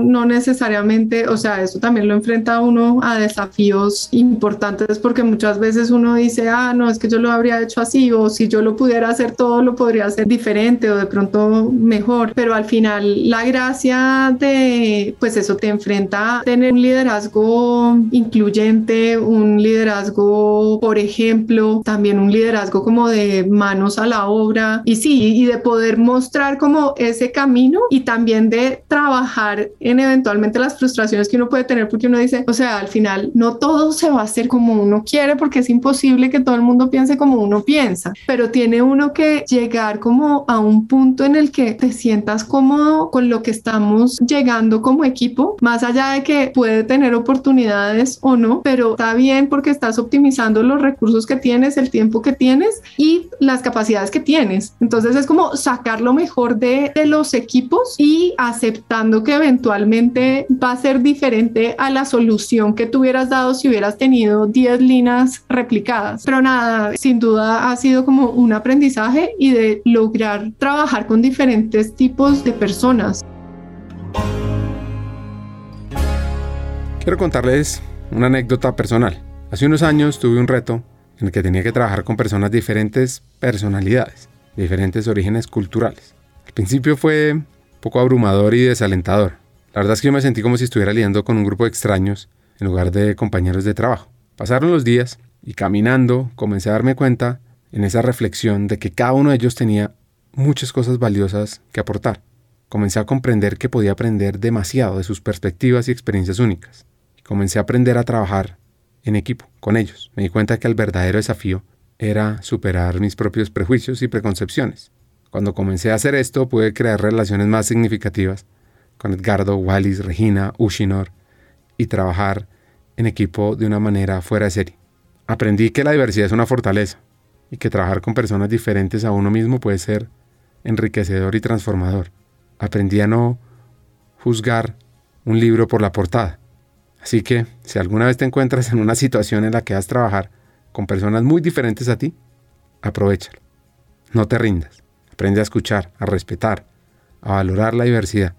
no necesariamente, o sea, eso también lo enfrenta uno a desafíos importantes porque muchas veces uno dice, ah, no, es que yo lo habría hecho así o si yo lo pudiera hacer todo, lo podría hacer diferente o de pronto mejor. Pero al final la gracia de, pues eso te enfrenta a tener un liderazgo incluyente, un liderazgo, por ejemplo, también un un liderazgo como de manos a la obra y sí, y de poder mostrar como ese camino y también de trabajar en eventualmente las frustraciones que uno puede tener porque uno dice, o sea, al final no todo se va a hacer como uno quiere porque es imposible que todo el mundo piense como uno piensa, pero tiene uno que llegar como a un punto en el que te sientas cómodo con lo que estamos llegando como equipo, más allá de que puede tener oportunidades o no, pero está bien porque estás optimizando los recursos que tienes, el tiempo que tienes y las capacidades que tienes. Entonces es como sacar lo mejor de, de los equipos y aceptando que eventualmente va a ser diferente a la solución que tú hubieras dado si hubieras tenido 10 líneas replicadas. Pero nada, sin duda ha sido como un aprendizaje y de lograr trabajar con diferentes tipos de personas. Quiero contarles una anécdota personal. Hace unos años tuve un reto en el que tenía que trabajar con personas de diferentes personalidades, de diferentes orígenes culturales. Al principio fue un poco abrumador y desalentador. La verdad es que yo me sentí como si estuviera lidiando con un grupo de extraños en lugar de compañeros de trabajo. Pasaron los días y caminando comencé a darme cuenta en esa reflexión de que cada uno de ellos tenía muchas cosas valiosas que aportar. Comencé a comprender que podía aprender demasiado de sus perspectivas y experiencias únicas. Comencé a aprender a trabajar en equipo con ellos. Me di cuenta que el verdadero desafío era superar mis propios prejuicios y preconcepciones. Cuando comencé a hacer esto pude crear relaciones más significativas con Edgardo, Wallis, Regina, Ushinor y trabajar en equipo de una manera fuera de serie. Aprendí que la diversidad es una fortaleza y que trabajar con personas diferentes a uno mismo puede ser enriquecedor y transformador. Aprendí a no juzgar un libro por la portada. Así que, si alguna vez te encuentras en una situación en la que has trabajar con personas muy diferentes a ti, aprovechalo. No te rindas. Aprende a escuchar, a respetar, a valorar la diversidad.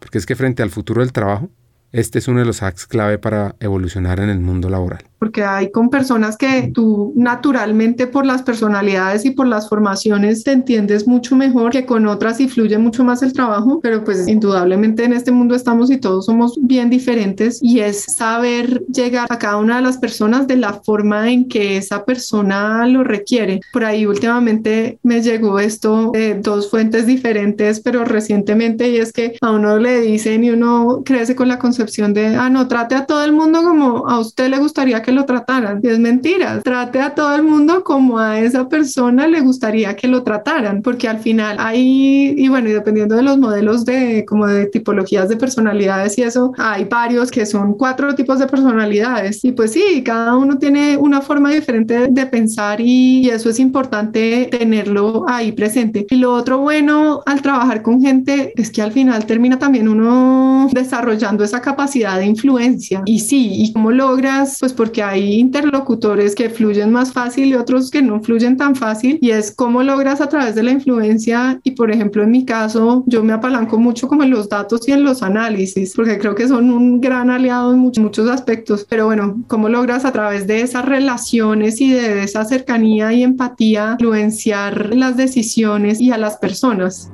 Porque es que frente al futuro del trabajo, este es uno de los hacks clave para evolucionar en el mundo laboral porque hay con personas que tú naturalmente por las personalidades y por las formaciones te entiendes mucho mejor que con otras y fluye mucho más el trabajo, pero pues indudablemente en este mundo estamos y todos somos bien diferentes y es saber llegar a cada una de las personas de la forma en que esa persona lo requiere. Por ahí últimamente me llegó esto de dos fuentes diferentes, pero recientemente y es que a uno le dicen y uno crece con la concepción de, ah, no, trate a todo el mundo como a usted le gustaría que lo trataran. Y es mentira. Trate a todo el mundo como a esa persona le gustaría que lo trataran, porque al final hay, y bueno, y dependiendo de los modelos de como de tipologías de personalidades y eso, hay varios que son cuatro tipos de personalidades. Y pues sí, cada uno tiene una forma diferente de pensar y eso es importante tenerlo ahí presente. Y lo otro bueno al trabajar con gente es que al final termina también uno desarrollando esa capacidad de influencia. Y sí, ¿y cómo logras? Pues porque hay interlocutores que fluyen más fácil y otros que no fluyen tan fácil y es cómo logras a través de la influencia y por ejemplo en mi caso yo me apalanco mucho como en los datos y en los análisis porque creo que son un gran aliado en muchos, muchos aspectos pero bueno cómo logras a través de esas relaciones y de esa cercanía y empatía influenciar las decisiones y a las personas.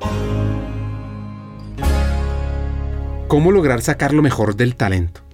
¿Cómo lograr sacar lo mejor del talento?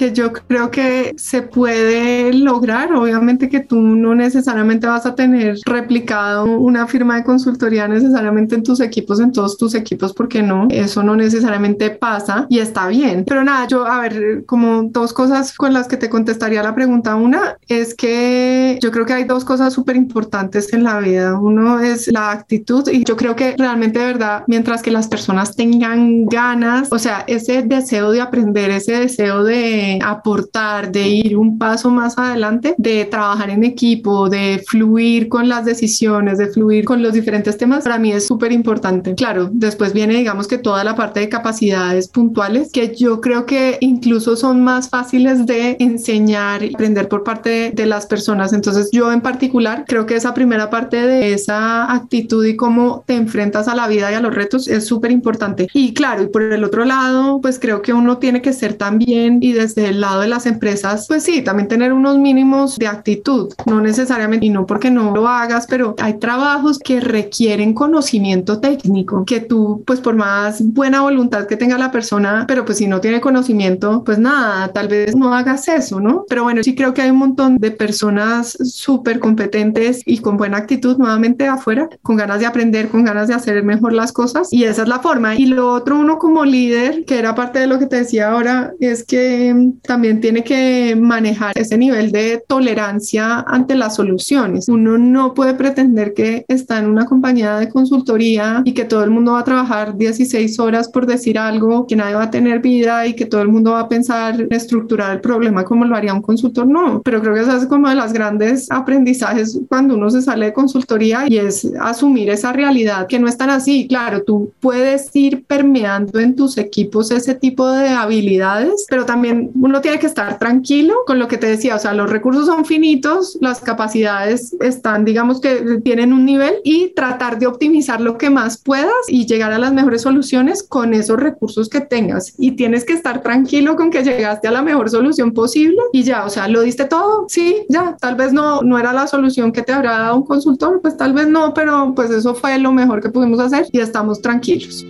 Que yo creo que se puede lograr. Obviamente que tú no necesariamente vas a tener replicado una firma de consultoría necesariamente en tus equipos, en todos tus equipos, porque no, eso no necesariamente pasa y está bien. Pero nada, yo, a ver, como dos cosas con las que te contestaría la pregunta. Una es que yo creo que hay dos cosas súper importantes en la vida. Uno es la actitud y yo creo que realmente de verdad, mientras que las personas tengan ganas, o sea, ese deseo de aprender, ese deseo de aportar, de ir un paso más adelante, de trabajar en equipo, de fluir con las decisiones, de fluir con los diferentes temas, para mí es súper importante. Claro, después viene, digamos que toda la parte de capacidades puntuales, que yo creo que incluso son más fáciles de enseñar y aprender por parte de, las personas. Entonces, yo en particular creo que esa primera parte de esa actitud y cómo te enfrentas a la vida y a los retos es súper importante. Y claro, y por el otro lado, pues creo que uno tiene que ser también y desde desde el lado de las empresas, pues sí, también tener unos mínimos de actitud, no necesariamente, y no porque no lo hagas, pero hay trabajos que requieren conocimiento técnico, que tú, pues por más buena voluntad que tenga la persona, pero pues si no tiene conocimiento, pues nada, tal vez no hagas eso, ¿no? Pero bueno, sí creo que hay un montón de personas súper competentes y con buena actitud nuevamente afuera, con ganas de aprender, con ganas de hacer mejor las cosas y esa es la forma. Y lo otro, uno como líder, que era parte de lo que te decía ahora, es que también tiene que manejar ese nivel de tolerancia ante las soluciones. Uno no puede pretender que está en una compañía de consultoría y que todo el mundo va a trabajar 16 horas por decir algo, que nadie va a tener vida y que todo el mundo va a pensar estructurar el problema como lo haría un consultor. No, pero creo que eso es como de las grandes aprendizajes cuando uno se sale de consultoría y es asumir esa realidad que no es tan así. Claro, tú puedes ir permeando en tus equipos ese tipo de habilidades, pero también uno tiene que estar tranquilo con lo que te decía, o sea, los recursos son finitos, las capacidades están, digamos que tienen un nivel y tratar de optimizar lo que más puedas y llegar a las mejores soluciones con esos recursos que tengas. Y tienes que estar tranquilo con que llegaste a la mejor solución posible y ya, o sea, lo diste todo, sí, ya, tal vez no, no era la solución que te habrá dado un consultor, pues tal vez no, pero pues eso fue lo mejor que pudimos hacer y estamos tranquilos.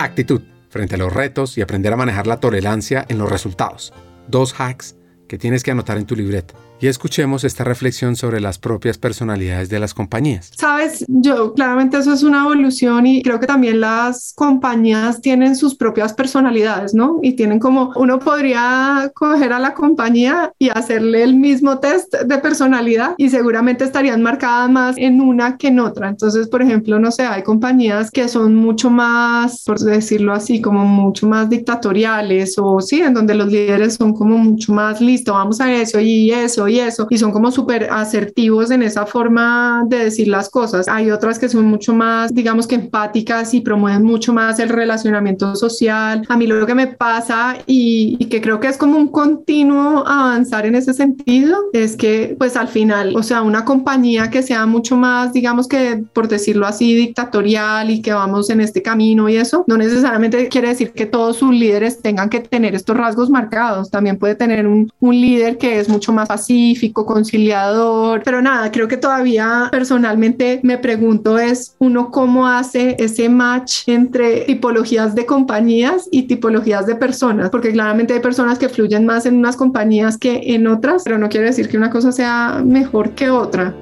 Actitud frente a los retos y aprender a manejar la tolerancia en los resultados. Dos hacks que tienes que anotar en tu libreta y escuchemos esta reflexión sobre las propias personalidades de las compañías. Sabes, yo claramente eso es una evolución y creo que también las compañías tienen sus propias personalidades, ¿no? Y tienen como, uno podría coger a la compañía y hacerle el mismo test de personalidad y seguramente estarían marcadas más en una que en otra. Entonces, por ejemplo, no sé, hay compañías que son mucho más, por decirlo así, como mucho más dictatoriales o sí, en donde los líderes son como mucho más listo, vamos a eso y eso y eso, y son como súper asertivos en esa forma de decir las cosas. Hay otras que son mucho más, digamos que empáticas y promueven mucho más el relacionamiento social. A mí lo que me pasa y, y que creo que es como un continuo avanzar en ese sentido es que pues al final, o sea, una compañía que sea mucho más, digamos que por decirlo así, dictatorial y que vamos en este camino y eso, no necesariamente quiere decir que todos sus líderes tengan que tener estos rasgos marcados. También puede tener un, un líder que es mucho más fácil conciliador, pero nada, creo que todavía personalmente me pregunto es uno cómo hace ese match entre tipologías de compañías y tipologías de personas, porque claramente hay personas que fluyen más en unas compañías que en otras, pero no quiere decir que una cosa sea mejor que otra.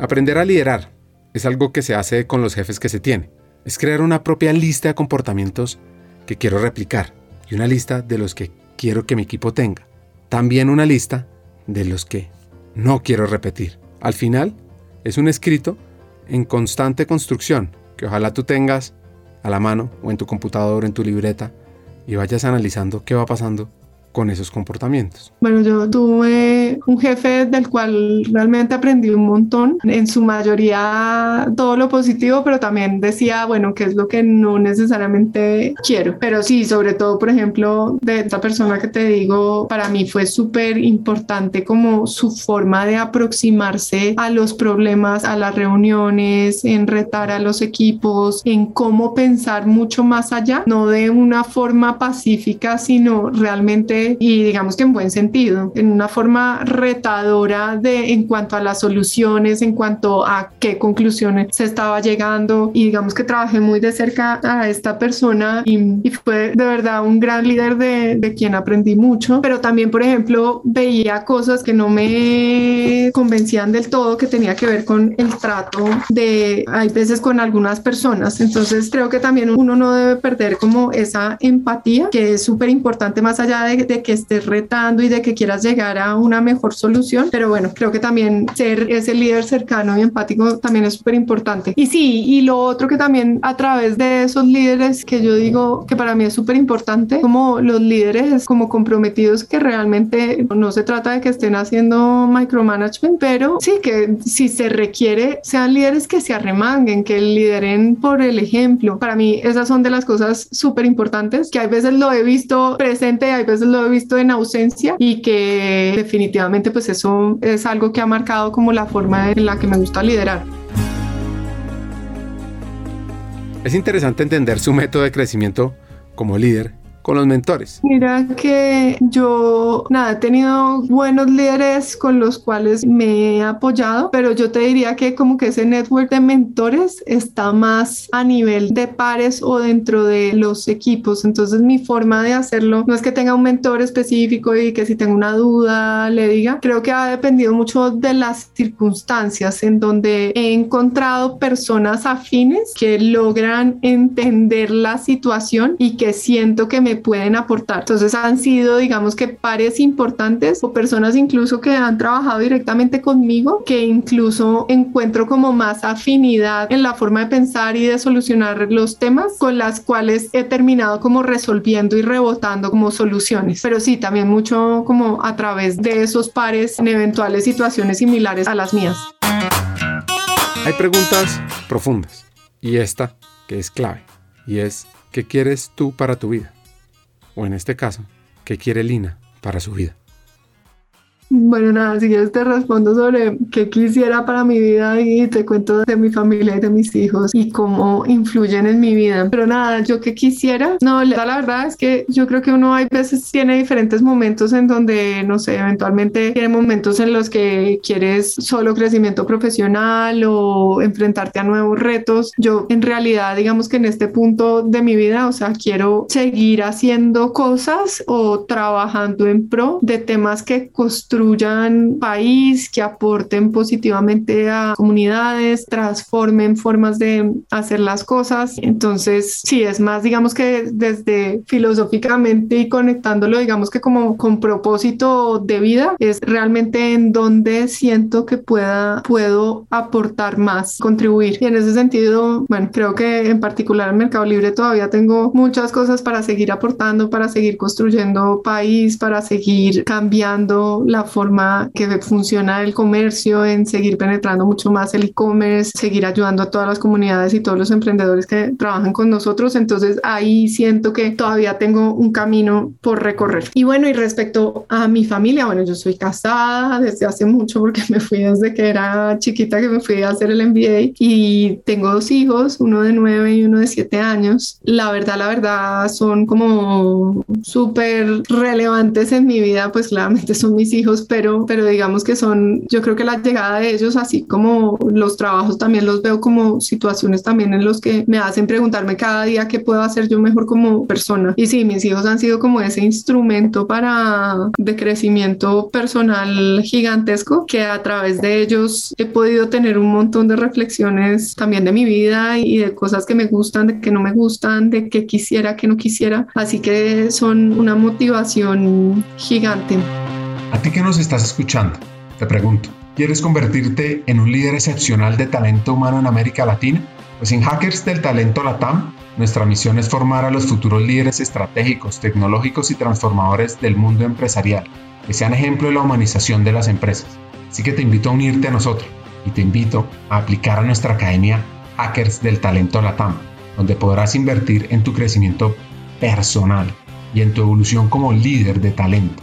Aprender a liderar es algo que se hace con los jefes que se tiene. Es crear una propia lista de comportamientos que quiero replicar y una lista de los que quiero que mi equipo tenga. También una lista de los que no quiero repetir. Al final, es un escrito en constante construcción que ojalá tú tengas a la mano o en tu computador, en tu libreta y vayas analizando qué va pasando con esos comportamientos? Bueno, yo tuve un jefe del cual realmente aprendí un montón, en su mayoría todo lo positivo, pero también decía, bueno, qué es lo que no necesariamente quiero. Pero sí, sobre todo, por ejemplo, de esta persona que te digo, para mí fue súper importante como su forma de aproximarse a los problemas, a las reuniones, en retar a los equipos, en cómo pensar mucho más allá, no de una forma pacífica, sino realmente y digamos que en buen sentido, en una forma retadora de en cuanto a las soluciones, en cuanto a qué conclusiones se estaba llegando. Y digamos que trabajé muy de cerca a esta persona y, y fue de verdad un gran líder de, de quien aprendí mucho, pero también por ejemplo veía cosas que no me convencían del todo que tenía que ver con el trato de hay veces con algunas personas, entonces creo que también uno no debe perder como esa empatía que es súper importante más allá de, de que estés retando y de que quieras llegar a una mejor solución, pero bueno, creo que también ser ese líder cercano y empático también es súper importante. Y sí, y lo otro que también a través de esos líderes que yo digo que para mí es súper importante, como los líderes como comprometidos que realmente no se trata de que estén haciendo micromanagement, pero sí que si se requiere sean líderes que se arremanguen, que lideren por el ejemplo. Para mí esas son de las cosas súper importantes que hay veces lo he visto presente, hay veces lo he visto en ausencia y que definitivamente pues eso es algo que ha marcado como la forma en la que me gusta liderar. Es interesante entender su método de crecimiento como líder con los mentores? Mira que yo, nada, he tenido buenos líderes con los cuales me he apoyado, pero yo te diría que como que ese network de mentores está más a nivel de pares o dentro de los equipos. Entonces mi forma de hacerlo no es que tenga un mentor específico y que si tengo una duda le diga. Creo que ha dependido mucho de las circunstancias en donde he encontrado personas afines que logran entender la situación y que siento que me pueden aportar. Entonces han sido, digamos que pares importantes o personas incluso que han trabajado directamente conmigo, que incluso encuentro como más afinidad en la forma de pensar y de solucionar los temas con las cuales he terminado como resolviendo y rebotando como soluciones. Pero sí, también mucho como a través de esos pares en eventuales situaciones similares a las mías. Hay preguntas profundas y esta que es clave y es ¿qué quieres tú para tu vida? O en este caso, qué quiere Lina para su vida. Bueno, nada, si quieres te respondo sobre qué quisiera para mi vida y te cuento de mi familia y de mis hijos y cómo influyen en mi vida. Pero nada, yo qué quisiera, no, la verdad es que yo creo que uno hay veces tiene diferentes momentos en donde, no sé, eventualmente tiene momentos en los que quieres solo crecimiento profesional o enfrentarte a nuevos retos. Yo en realidad, digamos que en este punto de mi vida, o sea, quiero seguir haciendo cosas o trabajando en pro de temas que construyen construyan país, que aporten positivamente a comunidades, transformen formas de hacer las cosas. Entonces, sí, es más, digamos que desde filosóficamente y conectándolo, digamos que como con propósito de vida, es realmente en donde siento que pueda, puedo aportar más, contribuir. Y en ese sentido, bueno, creo que en particular en Mercado Libre todavía tengo muchas cosas para seguir aportando, para seguir construyendo país, para seguir cambiando la forma que funciona el comercio, en seguir penetrando mucho más el e-commerce, seguir ayudando a todas las comunidades y todos los emprendedores que trabajan con nosotros. Entonces ahí siento que todavía tengo un camino por recorrer. Y bueno, y respecto a mi familia, bueno, yo soy casada desde hace mucho porque me fui desde que era chiquita que me fui a hacer el MBA y tengo dos hijos, uno de nueve y uno de siete años. La verdad, la verdad son como súper relevantes en mi vida, pues claramente son mis hijos pero, pero digamos que son, yo creo que la llegada de ellos, así como los trabajos, también los veo como situaciones también en los que me hacen preguntarme cada día qué puedo hacer yo mejor como persona. Y sí, mis hijos han sido como ese instrumento para de crecimiento personal gigantesco que a través de ellos he podido tener un montón de reflexiones también de mi vida y de cosas que me gustan, de que no me gustan, de que quisiera, que no quisiera. Así que son una motivación gigante. A ti que nos estás escuchando, te pregunto, ¿quieres convertirte en un líder excepcional de talento humano en América Latina? Pues en Hackers del Talento Latam, nuestra misión es formar a los futuros líderes estratégicos, tecnológicos y transformadores del mundo empresarial, que sean ejemplo de la humanización de las empresas. Así que te invito a unirte a nosotros y te invito a aplicar a nuestra academia Hackers del Talento Latam, donde podrás invertir en tu crecimiento personal y en tu evolución como líder de talento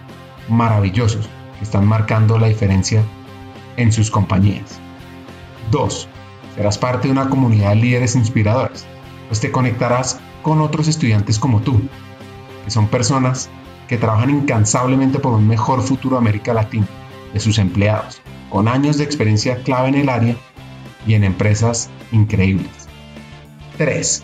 maravillosos que están marcando la diferencia en sus compañías. 2. Serás parte de una comunidad de líderes inspiradores, pues te conectarás con otros estudiantes como tú, que son personas que trabajan incansablemente por un mejor futuro de América Latina, de sus empleados, con años de experiencia clave en el área y en empresas increíbles. 3.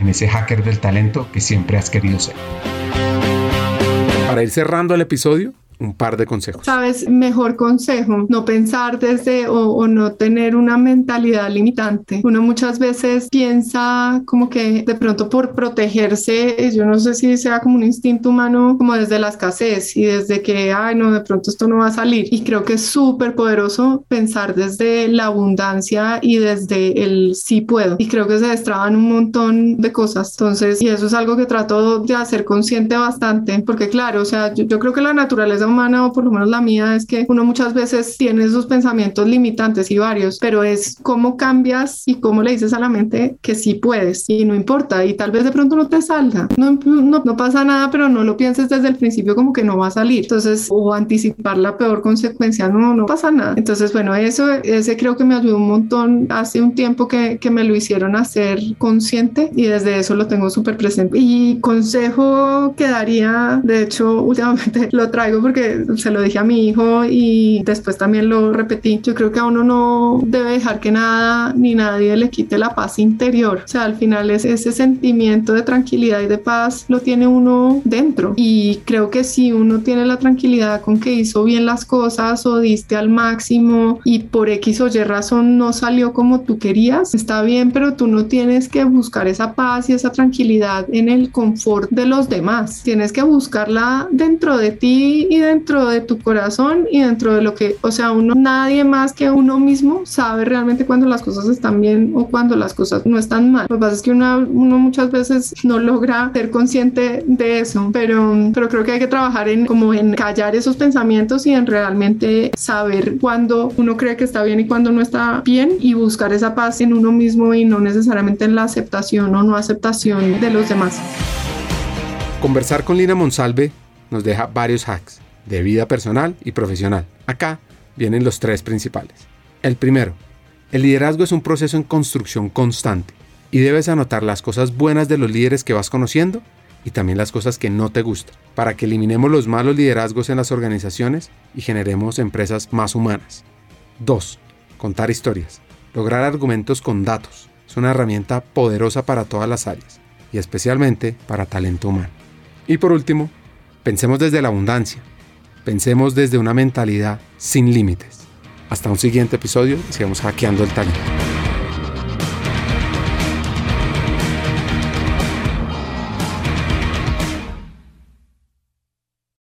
en ese hacker del talento que siempre has querido ser. Para ir cerrando el episodio, un par de consejos. Sabes, mejor consejo, no pensar desde o, no tener una mentalidad limitante. Uno muchas veces piensa como que de pronto por protegerse, yo no sé si sea como un instinto humano, como desde la escasez y desde que, ay, no, de pronto esto no va a salir. Y creo que es súper poderoso pensar desde la abundancia y desde el sí puedo. Y creo que se destraban un montón de cosas. Entonces, y eso es algo que trato de hacer consciente bastante, porque claro, o sea, yo, yo creo que la naturaleza humana, o por lo menos la mía, es que uno muchas veces tiene esos pensamientos limitantes y varios, pero es cómo cambias y cómo le dices a la mente que sí puedes y no importa y tal vez de pronto no te salga. No, no, no pasa nada, pero no lo pienses desde el principio como que no va a salir. Entonces, o anticipar la peor consecuencia, no, no pasa nada. Entonces, bueno, eso, ese creo que me ayudó un montón hace un tiempo que, que me lo hicieron hacer consciente y desde eso lo tengo súper presente. Y consejo que daría, de hecho, últimamente lo traigo porque que se lo dije a mi hijo y después también lo repetí. Yo creo que a uno no debe dejar que nada ni nadie le quite la paz interior. O sea, al final es ese sentimiento de tranquilidad y de paz lo tiene uno dentro. Y creo que si uno tiene la tranquilidad con que hizo bien las cosas o diste al máximo y por X o Y razón no salió como tú querías, está bien, pero tú no tienes que buscar esa paz y esa tranquilidad en el confort de los demás. Tienes que buscarla dentro de ti y dentro de tu corazón y dentro de lo que, o sea, uno, nadie más que uno mismo sabe realmente cuando las cosas están bien o cuando las cosas no están mal. Lo que pasa es que uno, uno muchas veces no logra ser consciente de eso, pero, pero creo que hay que trabajar en como en callar esos pensamientos y en realmente saber cuando uno cree que está bien y cuando no está bien y buscar esa paz en uno mismo y no necesariamente en la aceptación o no aceptación de los demás. Conversar con Lina Monsalve nos deja varios hacks de vida personal y profesional. Acá vienen los tres principales. El primero, el liderazgo es un proceso en construcción constante y debes anotar las cosas buenas de los líderes que vas conociendo y también las cosas que no te gustan, para que eliminemos los malos liderazgos en las organizaciones y generemos empresas más humanas. 2. Contar historias. Lograr argumentos con datos. Es una herramienta poderosa para todas las áreas y especialmente para talento humano. Y por último, pensemos desde la abundancia Pensemos desde una mentalidad sin límites. Hasta un siguiente episodio y sigamos hackeando el talento.